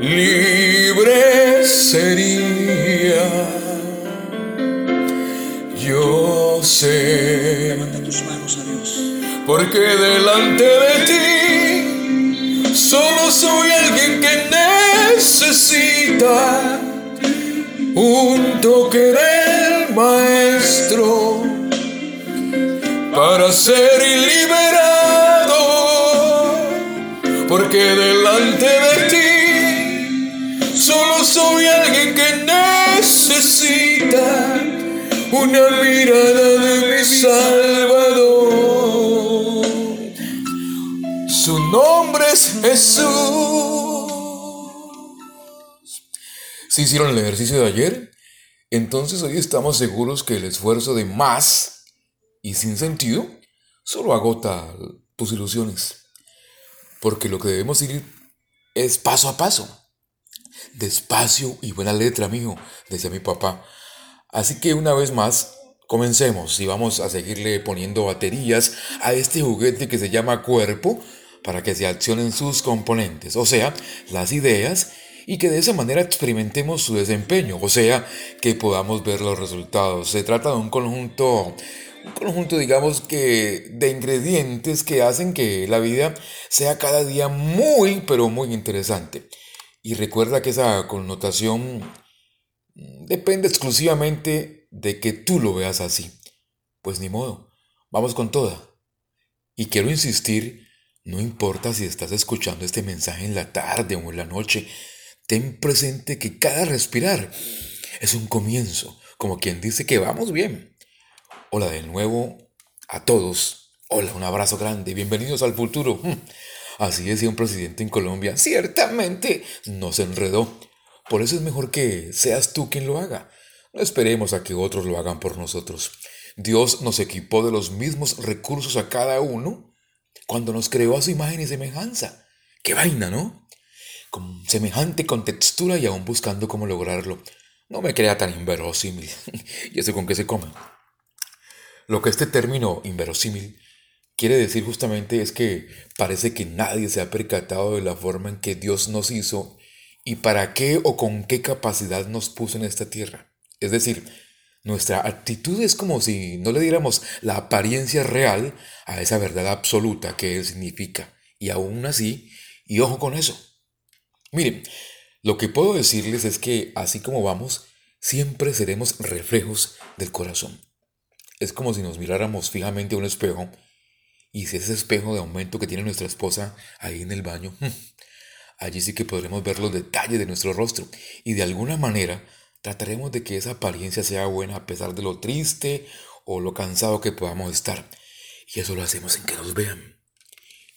libre sería. Yo sé. Levanta tus manos a Dios. Porque delante de ti solo soy alguien que necesita un toque del maestro para ser liberado. Porque delante una mirada de mi Salvador. Su nombre es Jesús. Si hicieron el ejercicio de ayer, entonces hoy estamos seguros que el esfuerzo de más y sin sentido solo agota tus ilusiones. Porque lo que debemos ir es paso a paso. Despacio y buena letra, amigo, decía mi papá. Así que una vez más, comencemos y vamos a seguirle poniendo baterías a este juguete que se llama cuerpo para que se accionen sus componentes, o sea, las ideas, y que de esa manera experimentemos su desempeño, o sea, que podamos ver los resultados. Se trata de un conjunto, un conjunto, digamos que, de ingredientes que hacen que la vida sea cada día muy, pero muy interesante. Y recuerda que esa connotación depende exclusivamente de que tú lo veas así. Pues ni modo, vamos con toda. Y quiero insistir, no importa si estás escuchando este mensaje en la tarde o en la noche, ten presente que cada respirar es un comienzo, como quien dice que vamos bien. Hola de nuevo a todos. Hola, un abrazo grande, bienvenidos al futuro. Así decía un presidente en Colombia, ciertamente no se enredó. Por eso es mejor que seas tú quien lo haga. No esperemos a que otros lo hagan por nosotros. Dios nos equipó de los mismos recursos a cada uno cuando nos creó a su imagen y semejanza. Qué vaina, ¿no? Con semejante contextura y aún buscando cómo lograrlo. No me crea tan inverosímil. ¿Y eso con qué se come? Lo que este término inverosímil quiere decir justamente es que parece que nadie se ha percatado de la forma en que Dios nos hizo y para qué o con qué capacidad nos puso en esta tierra. Es decir, nuestra actitud es como si no le diéramos la apariencia real a esa verdad absoluta que Él significa. Y aún así, y ojo con eso. Miren, lo que puedo decirles es que así como vamos, siempre seremos reflejos del corazón. Es como si nos miráramos fijamente a un espejo y si ese espejo de aumento que tiene nuestra esposa ahí en el baño, allí sí que podremos ver los detalles de nuestro rostro y de alguna manera trataremos de que esa apariencia sea buena a pesar de lo triste o lo cansado que podamos estar. Y eso lo hacemos sin que nos vean.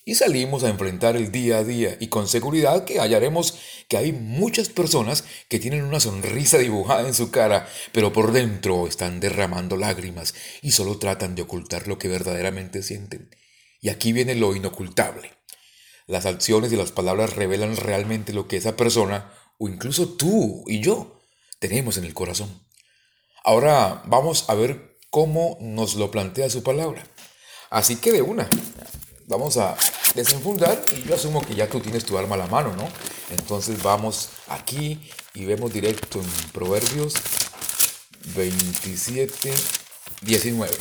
Y salimos a enfrentar el día a día y con seguridad que hallaremos que hay muchas personas que tienen una sonrisa dibujada en su cara, pero por dentro están derramando lágrimas y solo tratan de ocultar lo que verdaderamente sienten. Y aquí viene lo inocultable. Las acciones y las palabras revelan realmente lo que esa persona, o incluso tú y yo, tenemos en el corazón. Ahora vamos a ver cómo nos lo plantea su palabra. Así que de una, vamos a desenfundar y yo asumo que ya tú tienes tu alma a la mano, ¿no? Entonces vamos aquí y vemos directo en Proverbios 27, 19.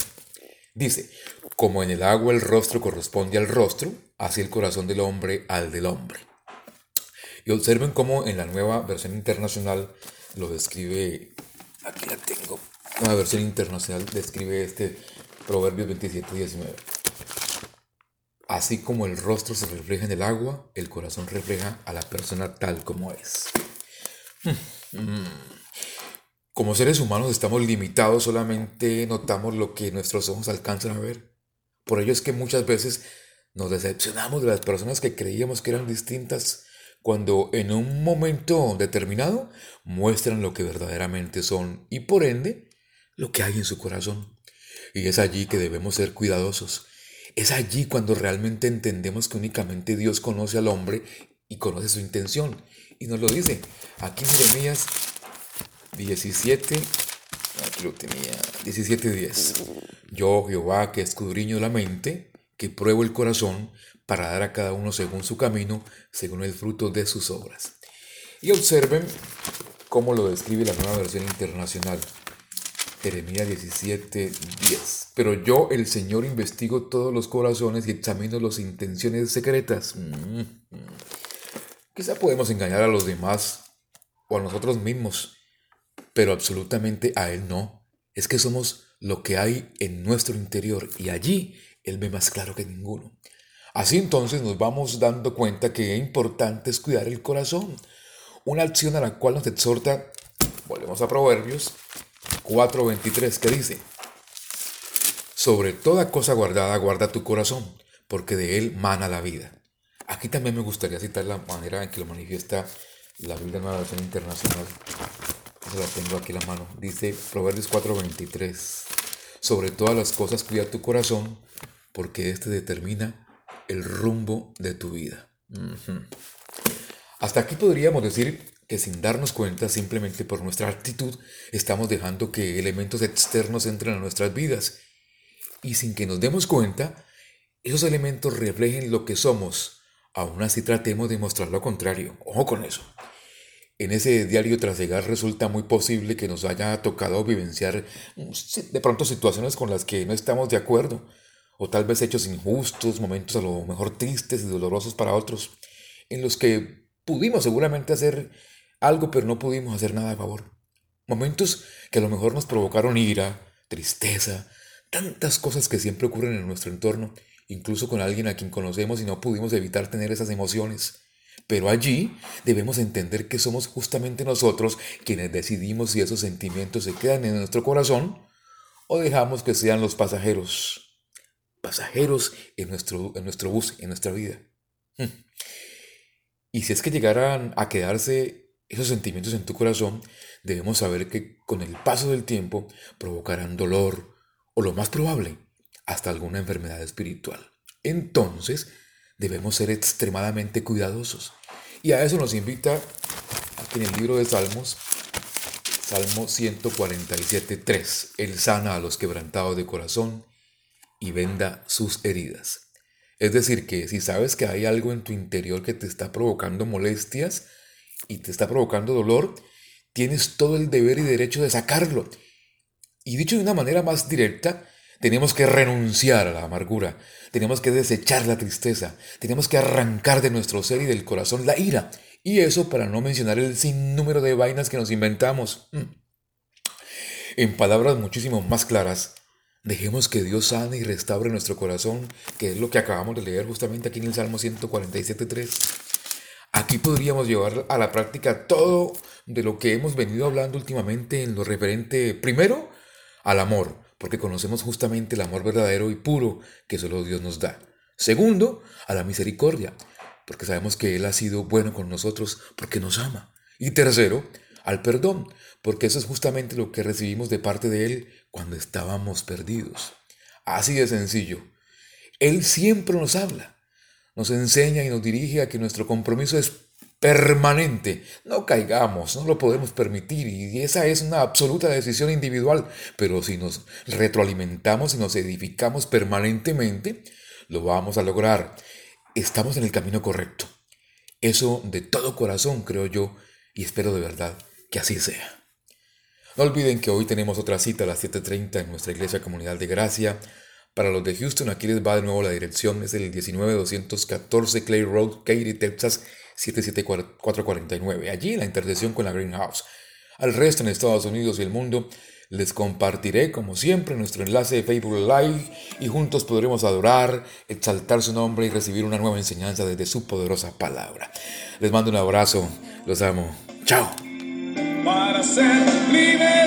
Dice, como en el agua el rostro corresponde al rostro, así el corazón del hombre al del hombre. Y observen cómo en la nueva versión internacional lo describe, aquí la tengo, nueva versión internacional describe este Proverbios 27, 19. Así como el rostro se refleja en el agua, el corazón refleja a la persona tal como es. Como seres humanos estamos limitados, solamente notamos lo que nuestros ojos alcanzan a ver. Por ello es que muchas veces nos decepcionamos de las personas que creíamos que eran distintas cuando en un momento determinado muestran lo que verdaderamente son y por ende lo que hay en su corazón. Y es allí que debemos ser cuidadosos. Es allí cuando realmente entendemos que únicamente Dios conoce al hombre y conoce su intención. Y nos lo dice aquí en Jeremías 17, aquí lo tenía, 17.10. Yo, Jehová, que escudriño la mente, que pruebo el corazón, para dar a cada uno según su camino, según el fruto de sus obras. Y observen cómo lo describe la nueva versión internacional. Jeremías 17, 10. Pero yo, el Señor, investigo todos los corazones y examino las intenciones secretas. Mm, mm. Quizá podemos engañar a los demás o a nosotros mismos, pero absolutamente a Él no. Es que somos lo que hay en nuestro interior y allí Él ve más claro que ninguno. Así entonces nos vamos dando cuenta que es importante es cuidar el corazón, una acción a la cual nos exhorta, volvemos a Proverbios 4:23, que dice, sobre toda cosa guardada guarda tu corazón, porque de él mana la vida. Aquí también me gustaría citar la manera en que lo manifiesta la Biblia Nueva Versión Internacional. La tengo aquí la mano. Dice Proverbios 4:23, sobre todas las cosas cuida tu corazón, porque éste determina el rumbo de tu vida. Hasta aquí podríamos decir que sin darnos cuenta, simplemente por nuestra actitud, estamos dejando que elementos externos entren a nuestras vidas. Y sin que nos demos cuenta, esos elementos reflejen lo que somos. Aún así tratemos de mostrar lo contrario. Ojo con eso. En ese diario trasegar resulta muy posible que nos haya tocado vivenciar mm, de pronto situaciones con las que no estamos de acuerdo o tal vez hechos injustos, momentos a lo mejor tristes y dolorosos para otros, en los que pudimos seguramente hacer algo, pero no pudimos hacer nada a favor. Momentos que a lo mejor nos provocaron ira, tristeza, tantas cosas que siempre ocurren en nuestro entorno, incluso con alguien a quien conocemos y no pudimos evitar tener esas emociones. Pero allí debemos entender que somos justamente nosotros quienes decidimos si esos sentimientos se quedan en nuestro corazón o dejamos que sean los pasajeros pasajeros en nuestro, en nuestro bus, en nuestra vida. Hmm. Y si es que llegaran a quedarse esos sentimientos en tu corazón, debemos saber que con el paso del tiempo provocarán dolor o lo más probable, hasta alguna enfermedad espiritual. Entonces, debemos ser extremadamente cuidadosos. Y a eso nos invita aquí en el libro de Salmos, Salmo 147.3. Él sana a los quebrantados de corazón y venda sus heridas. Es decir, que si sabes que hay algo en tu interior que te está provocando molestias y te está provocando dolor, tienes todo el deber y derecho de sacarlo. Y dicho de una manera más directa, tenemos que renunciar a la amargura, tenemos que desechar la tristeza, tenemos que arrancar de nuestro ser y del corazón la ira. Y eso para no mencionar el sinnúmero de vainas que nos inventamos. Mm. En palabras muchísimo más claras, Dejemos que Dios sane y restaure nuestro corazón, que es lo que acabamos de leer justamente aquí en el Salmo 147.3. Aquí podríamos llevar a la práctica todo de lo que hemos venido hablando últimamente en lo referente, primero, al amor, porque conocemos justamente el amor verdadero y puro que solo Dios nos da. Segundo, a la misericordia, porque sabemos que Él ha sido bueno con nosotros porque nos ama. Y tercero, al perdón, porque eso es justamente lo que recibimos de parte de Él cuando estábamos perdidos. Así de sencillo. Él siempre nos habla, nos enseña y nos dirige a que nuestro compromiso es permanente. No caigamos, no lo podemos permitir y esa es una absoluta decisión individual, pero si nos retroalimentamos y nos edificamos permanentemente, lo vamos a lograr. Estamos en el camino correcto. Eso de todo corazón creo yo y espero de verdad que así sea. No olviden que hoy tenemos otra cita a las 7.30 en nuestra iglesia Comunidad de Gracia. Para los de Houston, aquí les va de nuevo la dirección, es el 19214 Clay Road, Katy, Texas 77449. Allí la intercesión con la Greenhouse. Al resto en Estados Unidos y el mundo les compartiré, como siempre, nuestro enlace de Facebook Live y juntos podremos adorar, exaltar su nombre y recibir una nueva enseñanza desde su poderosa palabra. Les mando un abrazo, los amo. Chao. Para ser liberado.